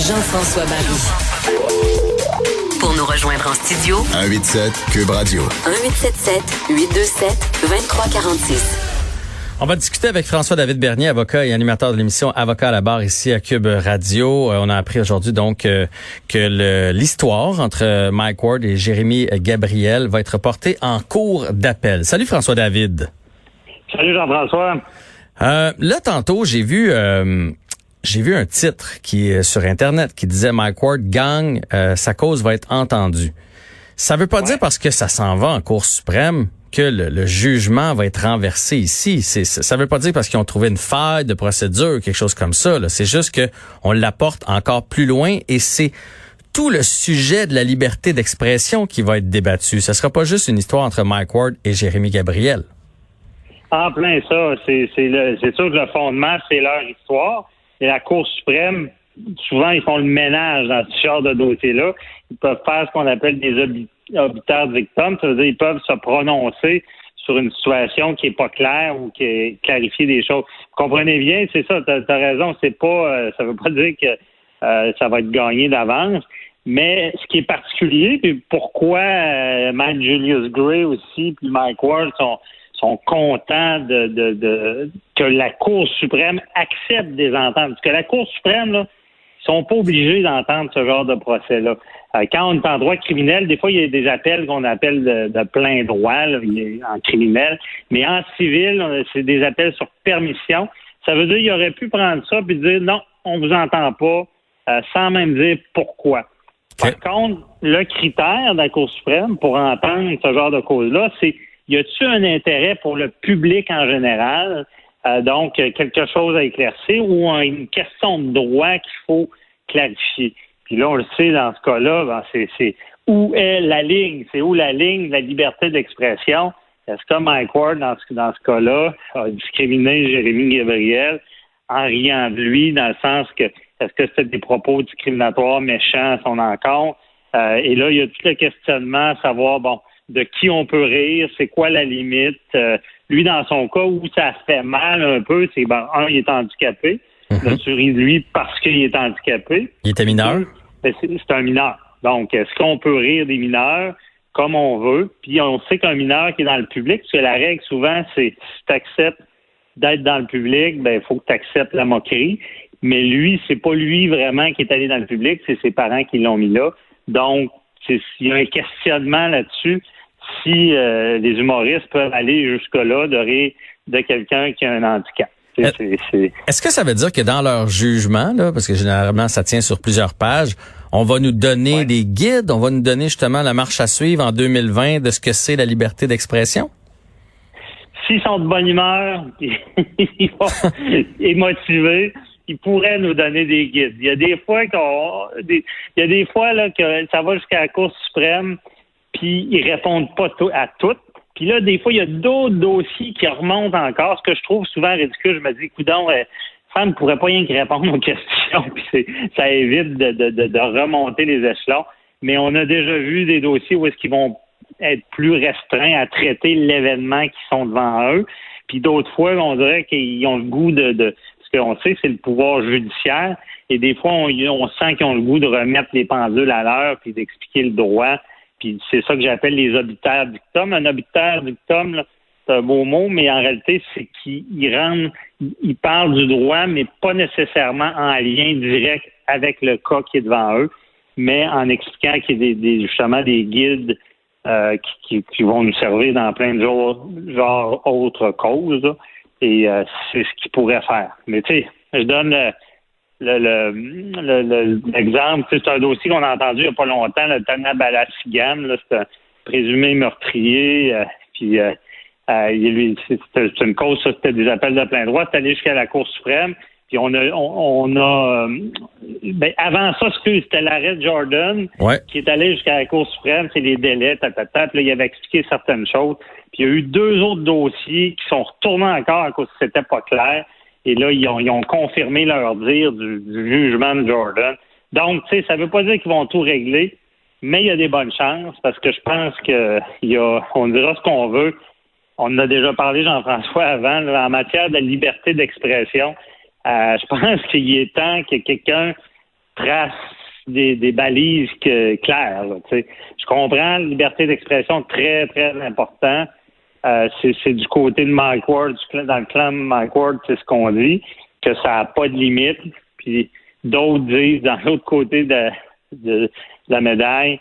Jean-François Barry. Pour nous rejoindre en studio, 187 Cube Radio. 1877 827 2346. On va discuter avec François-David Bernier, avocat et animateur de l'émission Avocat à la barre ici à Cube Radio. Euh, on a appris aujourd'hui donc euh, que l'histoire entre Mike Ward et Jérémy Gabriel va être portée en cours d'appel. Salut François-David. Salut Jean-François. Euh, là, tantôt, j'ai vu euh, j'ai vu un titre qui est sur Internet qui disait Mike Ward gang, euh, sa cause va être entendue. Ça veut pas dire parce que ça s'en va en Cour suprême que le, jugement va être renversé ici. C'est, ça veut pas dire parce qu'ils ont trouvé une faille de procédure, quelque chose comme ça. C'est juste que on l'apporte encore plus loin et c'est tout le sujet de la liberté d'expression qui va être débattu. Ce sera pas juste une histoire entre Mike Ward et Jérémy Gabriel. En plein ça. C'est, c'est, sûr que le fondement, c'est leur histoire. Et la Cour suprême, souvent, ils font le ménage dans ce genre de dossier-là. Ils peuvent faire ce qu'on appelle des obiteurs dictum. Ça veut dire qu'ils peuvent se prononcer sur une situation qui est pas claire ou qui est clarifier des choses. Vous comprenez bien, c'est ça, tu as, raison, c'est pas euh, ça veut pas dire que euh, ça va être gagné d'avance. Mais ce qui est particulier, puis pourquoi euh, Mike Julius Gray aussi, puis Mike Ward sont sont contents de, de, de, que la Cour suprême accepte des ententes. Parce que la Cour suprême, là, ils sont pas obligés d'entendre ce genre de procès-là. Euh, quand on est en droit criminel, des fois, il y a des appels qu'on appelle de, plein droit en criminel, mais en civil, c'est des appels sur permission. Ça veut dire qu'il aurait pu prendre ça et dire non, on vous entend pas, euh, sans même dire pourquoi. Par contre, le critère de la Cour suprême pour entendre ce genre de cause-là, c'est y a-t-il un intérêt pour le public en général? Euh, donc, quelque chose à éclaircir ou une question de droit qu'il faut clarifier? Puis là, on le sait dans ce cas-là, ben, c'est où est la ligne? C'est où la ligne de la liberté d'expression? Est-ce que Mike Ward, dans ce, dans ce cas-là, a discriminé Jérémy Gabriel en riant de lui, dans le sens que est-ce que c'était des propos discriminatoires, méchants à son encontre? Euh, et là, il y a tout le questionnement à savoir, bon, de qui on peut rire, c'est quoi la limite. Euh, lui, dans son cas où ça fait mal un peu, c'est ben, un, il est handicapé. Mm tu ris de lui parce qu'il est handicapé. Il était mineur? Ben, c'est un mineur. Donc, est-ce qu'on peut rire des mineurs? Comme on veut? Puis on sait qu'un mineur qui est dans le public, parce que la règle souvent, c'est si tu acceptes d'être dans le public, ben il faut que tu acceptes la moquerie. Mais lui, c'est pas lui vraiment qui est allé dans le public, c'est ses parents qui l'ont mis là. Donc, il y a un questionnement là-dessus si euh, les humoristes peuvent aller jusque-là de rire de quelqu'un qui a un handicap. Est-ce que ça veut dire que dans leur jugement, là, parce que généralement ça tient sur plusieurs pages, on va nous donner des guides, on va nous donner justement la marche à suivre en 2020 de ce que c'est la liberté d'expression? S'ils sont de bonne humeur et motivés, ils pourraient nous donner des guides. Il y a des fois qu'on, il y a des fois là que ça va jusqu'à la Cour suprême, puis ils répondent pas à toutes. Puis là, des fois, il y a d'autres dossiers qui remontent encore, ce que je trouve souvent ridicule. Je me dis, coudon, euh, ça ne pourrait pas rien que répondre aux questions, puis ça évite de, de, de, remonter les échelons. Mais on a déjà vu des dossiers où est-ce qu'ils vont être plus restreints à traiter l'événement qui sont devant eux. Puis d'autres fois, on dirait qu'ils ont le goût de, de ce qu'on sait, c'est le pouvoir judiciaire. Et des fois, on, on sent qu'ils ont le goût de remettre les pendules à l'heure puis d'expliquer le droit puis c'est ça que j'appelle les obitaires dictum. Un obitaire dictum, c'est un beau mot, mais en réalité, c'est qu'il rend, il parle du droit, mais pas nécessairement en lien direct avec le cas qui est devant eux, mais en expliquant qu'il y a des, justement des guides euh, qui, vont nous servir dans plein de genres, genre autres causes. et euh, c'est ce qu'ils pourraient faire. Mais tu sais, je donne l'exemple, le, c'est un dossier qu'on a entendu il n'y a pas longtemps, le Tana Balassigan, c'est un présumé meurtrier, euh, puis euh, euh, c'est une cause, ça, c'était des appels de plein droit, c'est allé jusqu'à la Cour suprême, puis on a, on, a ben, avant ça, c'était l'arrêt de Jordan qui est allé jusqu'à la Cour suprême, c'est les délais, tatata, puis là, il avait expliqué certaines choses, puis il y a eu deux autres dossiers qui sont retournés encore à cause que c'était pas clair. Et là, ils ont, confirmé leur dire du, jugement de Jordan. Donc, tu sais, ça ne veut pas dire qu'ils vont tout régler, mais il y a des bonnes chances parce que je pense que y a, on dira ce qu'on veut. On en a déjà parlé, Jean-François, avant, en matière de liberté d'expression. Euh, je pense qu'il est temps que quelqu'un trace des, des balises que, claires. je comprends la liberté d'expression très, très important. Euh, c'est du côté de Mike Ward, dans le clan de Ward, c'est ce qu'on dit, que ça n'a pas de limite. Puis d'autres disent, dans l'autre côté de, la médaille,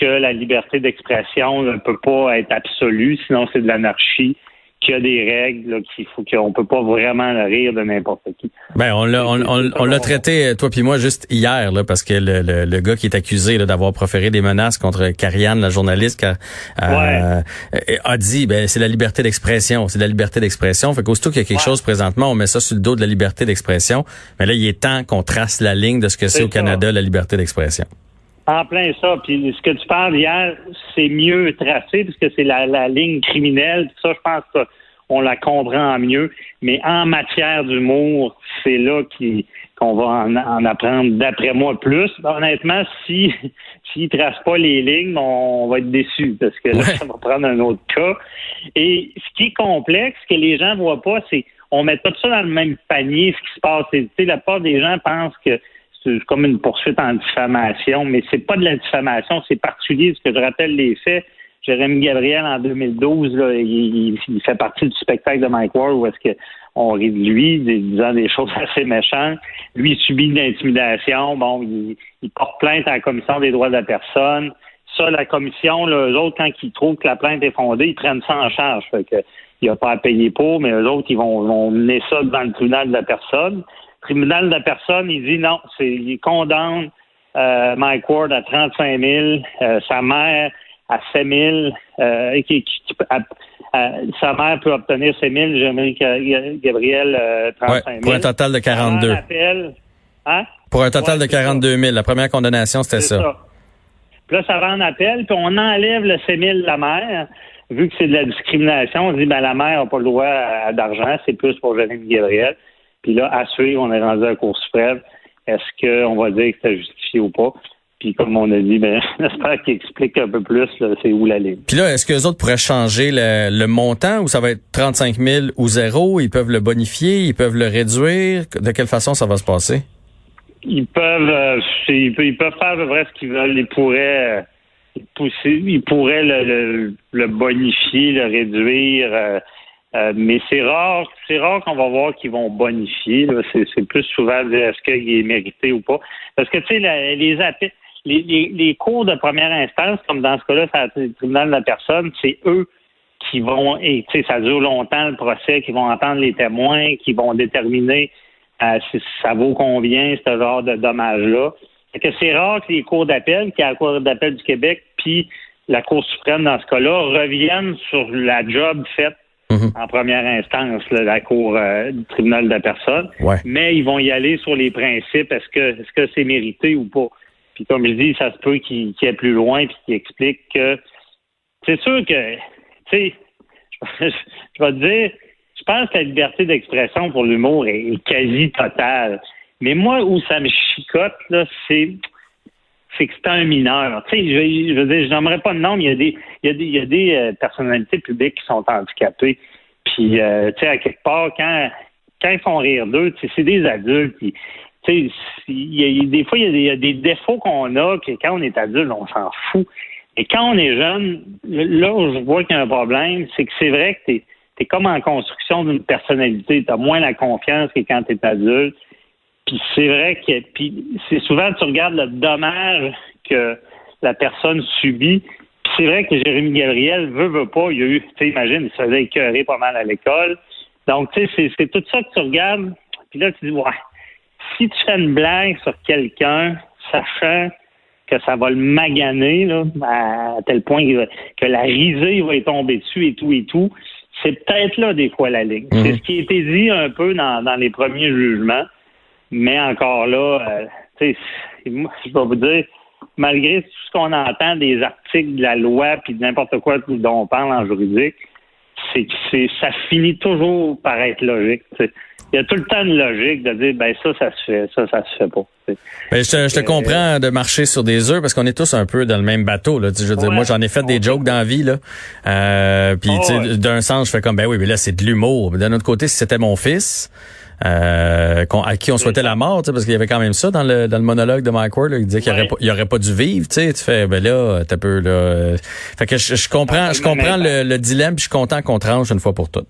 que la liberté d'expression ne peut pas être absolue, sinon c'est de l'anarchie qu'il y a des règles qu'il faut qu'on peut pas vraiment rire de n'importe qui. Ben on l'a on, on, l'a traité toi puis moi juste hier là parce que le, le, le gars qui est accusé d'avoir proféré des menaces contre Carianne la journaliste euh, euh, a dit ben c'est la liberté d'expression, c'est la liberté d'expression. Fait qu'aussitôt qu'il y a quelque chose présentement, on met ça sur le dos de la liberté d'expression, mais là il est temps qu'on trace la ligne de ce que c'est au Canada la liberté d'expression. En plein ça. Puis ce que tu parles hier, c'est mieux tracé puisque c'est la, la, ligne criminelle. Ça, je pense qu'on la comprend mieux. Mais en matière d'humour, c'est là qu'on va en, apprendre, d'après moi, plus. Honnêtement, si s'ils ne tracent pas les lignes, on, va être déçus parce que là, ça va prendre un autre cas. Et ce qui est complexe, ce que les gens ne voient pas, c'est on met tout ça dans le même panier, ce qui se passe. la part des gens pensent que c'est comme une poursuite en diffamation, mais c'est pas de la diffamation, c'est particulier, parce que je rappelle les faits. Jérémy Gabriel, en 2012, il, fait partie du spectacle de Mike Ward où est-ce qu'on rit de lui, disant des choses assez méchantes. Lui, il subit de l'intimidation. Bon, il, porte plainte à la Commission des droits de la personne. Ça, la commission, là, eux autres, quand ils trouvent que la plainte est fondée, ils prennent ça en charge. Fait que, il n'y a pas à payer pour, mais eux autres, ils vont, vont mener ça dans le tribunal de la personne tribunal de la personne, il dit non, c'est, il condamne euh, Mike Ward à 35 000, euh, sa mère à 7 000, euh, qui, sa mère peut obtenir 7 000, J'aimerais Gabriel, euh, 35 000. pour un total de 42. Hein? Pour un total de 42 000. La première condamnation, c'était ça. ça. Puis là, ça va en appel, puis on enlève le 7 000 de la mère. Vu que c'est de la discrimination, on dit ben la mère n'a pas le droit à, d'argent, c'est plus pour Jérémy Gabriel. Puis là, à suivre, on est rendu à la Cour suprême. Est-ce qu'on va dire que c'est justifié ou pas? Puis comme on a dit, ben, j'espère qu'il explique un peu plus c'est où la ligne. Puis là, est-ce que les autres pourraient changer le, montant ou ça va être 35 000 ou zéro? Ils peuvent le bonifier, ils peuvent le réduire. De quelle façon ça va se passer? Ils peuvent, euh, ils, peuvent faire à peu près ce qu'ils veulent. Ils pourraient, euh, pousser, ils pourraient le, le, bonifier, le réduire. Euh, euh, mais c'est rare, c'est rare qu'on va voir qu'ils vont bonifier. C'est, plus souvent est-ce qu'il est mérité ou pas. Parce que tu sais, les, les, les, cours de première instance, comme dans ce cas-là, c'est le tribunal de la personne, c'est eux qui vont, et tu sais, ça dure longtemps le procès, qui vont entendre les témoins, qui vont déterminer euh, si ça vaut combien ce genre de dommages-là. que c'est rare que les cours d'appel, qui est la Cour d'appel du Québec, puis la Cour suprême dans ce cas-là, reviennent sur la job faite Mhm. en première instance, la Cour euh, du tribunal de la personne. Mais ils vont y aller sur les principes. Est-ce que est-ce que c'est mérité ou pas? Puis comme je dis, ça se peut qu'il qu aille plus loin puis qu'il explique que c'est sûr que tu sais, je vais te dire, je pense que la liberté d'expression pour l'humour est, quasi totale. Mais moi, où ça me chicote, là, c'est c'est que c'est un mineur. Tu sais, je, veux dire, n'aimerais pas de nom, mais il y a des, il y a des, il y a des euh, personnalités publiques qui sont handicapées. Puis, euh, tu sais, à quelque part, quand, quand ils font rire d'eux, c'est des adultes. tu sais, il y a, des fois, il y a des, défauts qu'on a que quand on est adulte, on s'en fout. Et quand on est jeune, là où je vois qu'il y a un problème, c'est que c'est vrai que tu es, comme en construction d'une personnalité. Tu as moins la confiance que quand tu es adulte. Puis c'est vrai que puis c'est souvent tu regardes le dommage que la personne subit. Puis c'est vrai que Jérémy Gabriel veut, veut pas. Il y a eu, tu sais, imagine, il se faisait écœurer pas mal à l'école. Donc, tu sais, c'est tout ça que tu regardes. Puis là, tu dis, ouais, si tu fais une blague sur quelqu'un, sachant que ça va le maganer là, à tel point que la risée va y tomber dessus et tout et tout, c'est peut-être là des fois la ligne. C'est mhm. ce qui a été dit un peu dans, dans les premiers jugements. Mais encore là, euh, tu sais, je vais vous dire, malgré tout ce qu'on entend des articles de la loi puis de n'importe quoi dont on parle en juridique, c'est que ça finit toujours par être logique. Il y a tout le temps une logique de dire ben ça, ça se fait, ça, ça se fait pas. Ben, je te, je te comprends de marcher sur des œufs parce qu'on est tous un peu dans le même bateau. Là. Je veux dire, moi, j'en ai fait des jokes dans la vie. Là. Euh, puis d'un sens, je fais comme ben oui, mais là, c'est de l'humour. D'un autre côté, si c'était mon fils, euh, à qui on souhaitait la mort, parce qu'il y avait quand même ça dans le, dans le monologue de Mike Ward, il disait qu'il aurait, aurait pas dû vivre, tu sais, tu fais, ben là, t'as peu, là. Euh, fait que je, comprends, je comprends le, dilemme, puis je suis content qu'on tranche une fois pour toutes.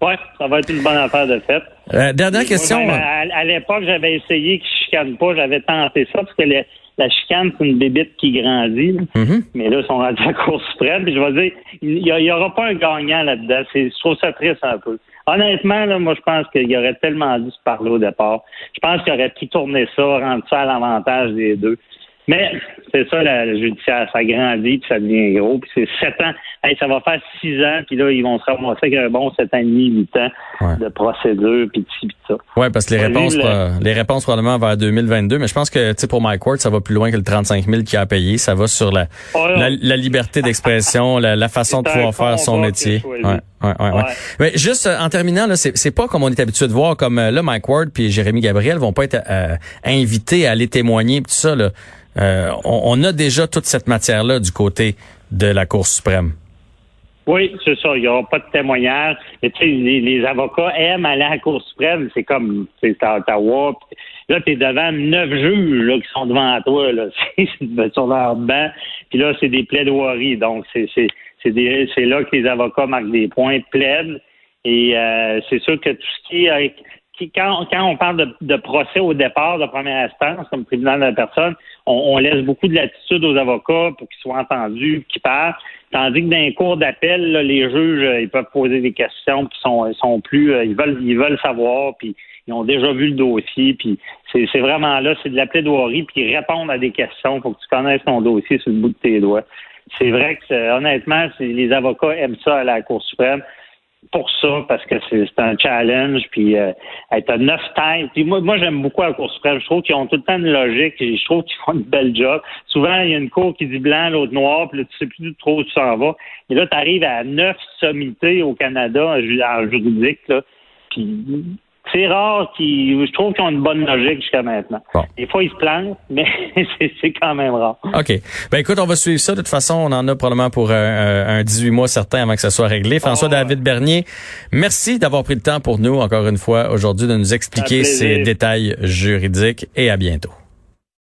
Ouais, ça va être une bonne affaire de fait. Euh, dernière question. à, l'époque, j'avais essayé qu'il chicane pas, j'avais tenté ça, parce que la chicane, c'est une bébite qui grandit. Mm-hmm. Mais là, ils sont rendus à la Cour suprême. Puis je vais dire, il n'y aura pas un gagnant là-dedans. Je trouve ça triste un peu. Honnêtement, là, moi, je pense qu'il aurait tellement dû se parler au départ. Je pense qu'il aurait pu tourner ça, rendre ça à l'avantage des deux. Mais c'est ça, la, judiciaire, ça grandit, puis ça devient gros, puis c'est sept ans. ça va faire six ans, puis là, ils vont se ramasser avec un bon sept ans et demi, huit ans de procédure, puis de ça. Oui, parce que les réponses, les réponses probablement vers 2022, mais je pense que, tu sais, pour Mike Ward, ça va plus loin que le 35 000 qu'il a payé. Ça va sur la, la, liberté d'expression, la, façon de pouvoir faire son métier. Ouais. Ouais, ouais, Mais juste euh, en terminant, là, c'est, pas comme on est habitué de voir, comme euh, là, Mike Ward puis Jérémy Gabriel vont pas être euh, invités à aller témoigner tout ça. Là. Euh, on, a déjà toute cette matière-là du côté de la Cour suprême. Oui, c'est ça. Il n'y aura pas de témoignage. Mais tu sais, les, avocats aiment aller à la Cour suprême. C'est comme, c'est à Ottawa. là, tu es devant neuf juges là, qui sont devant toi. Là. sur leur banc. Puis là, c'est des plaidoiries. Donc, c'est, c'est, c'est, là que les avocats marquent des points, plaident. Et euh, c'est sûr que tout ce qui est quand, quand on parle de, procès au départ de première instance, comme tribunal de la personne, on, laisse beaucoup de latitude aux avocats pour qu'ils soient entendus, qu'ils parlent. Tandis que dans les cours d'appel, les juges, euh, ils peuvent poser des questions qui sont, sont plus, euh, ils veulent, ils veulent savoir, puis ils ont déjà vu le dossier, puis c'est vraiment là, c'est de la plaidoirie, puis ils répondent à des questions. Faut que tu connaisses ton dossier sur le bout de tes doigts. C'est vrai que honnêtement, les avocats aiment ça à la Cour suprême pour ça parce que c'est un challenge puis euh, être à neuf têtes. Puis moi moi j'aime beaucoup la cour suprême je trouve qu'ils ont tout le temps une logique je trouve qu'ils font une belle job. Souvent il y a une cour qui dit blanc l'autre noir puis là tu sais plus trop où tu s'en vas. Et là tu arrives à neuf sommités au Canada en juridique là. Puis c'est rare qu'ils, je trouve qu'ils ont une bonne logique jusqu'à maintenant. Des fois, ils se plantent, mais c'est quand même rare. OK. Ben écoute, on va suivre ça. De toute façon, on en a probablement pour un, 18 mois certain avant que ça soit réglé. François-David ah. Bernier, merci d'avoir pris le temps pour nous, encore une fois, aujourd'hui, de nous expliquer ces détails juridiques et à bientôt.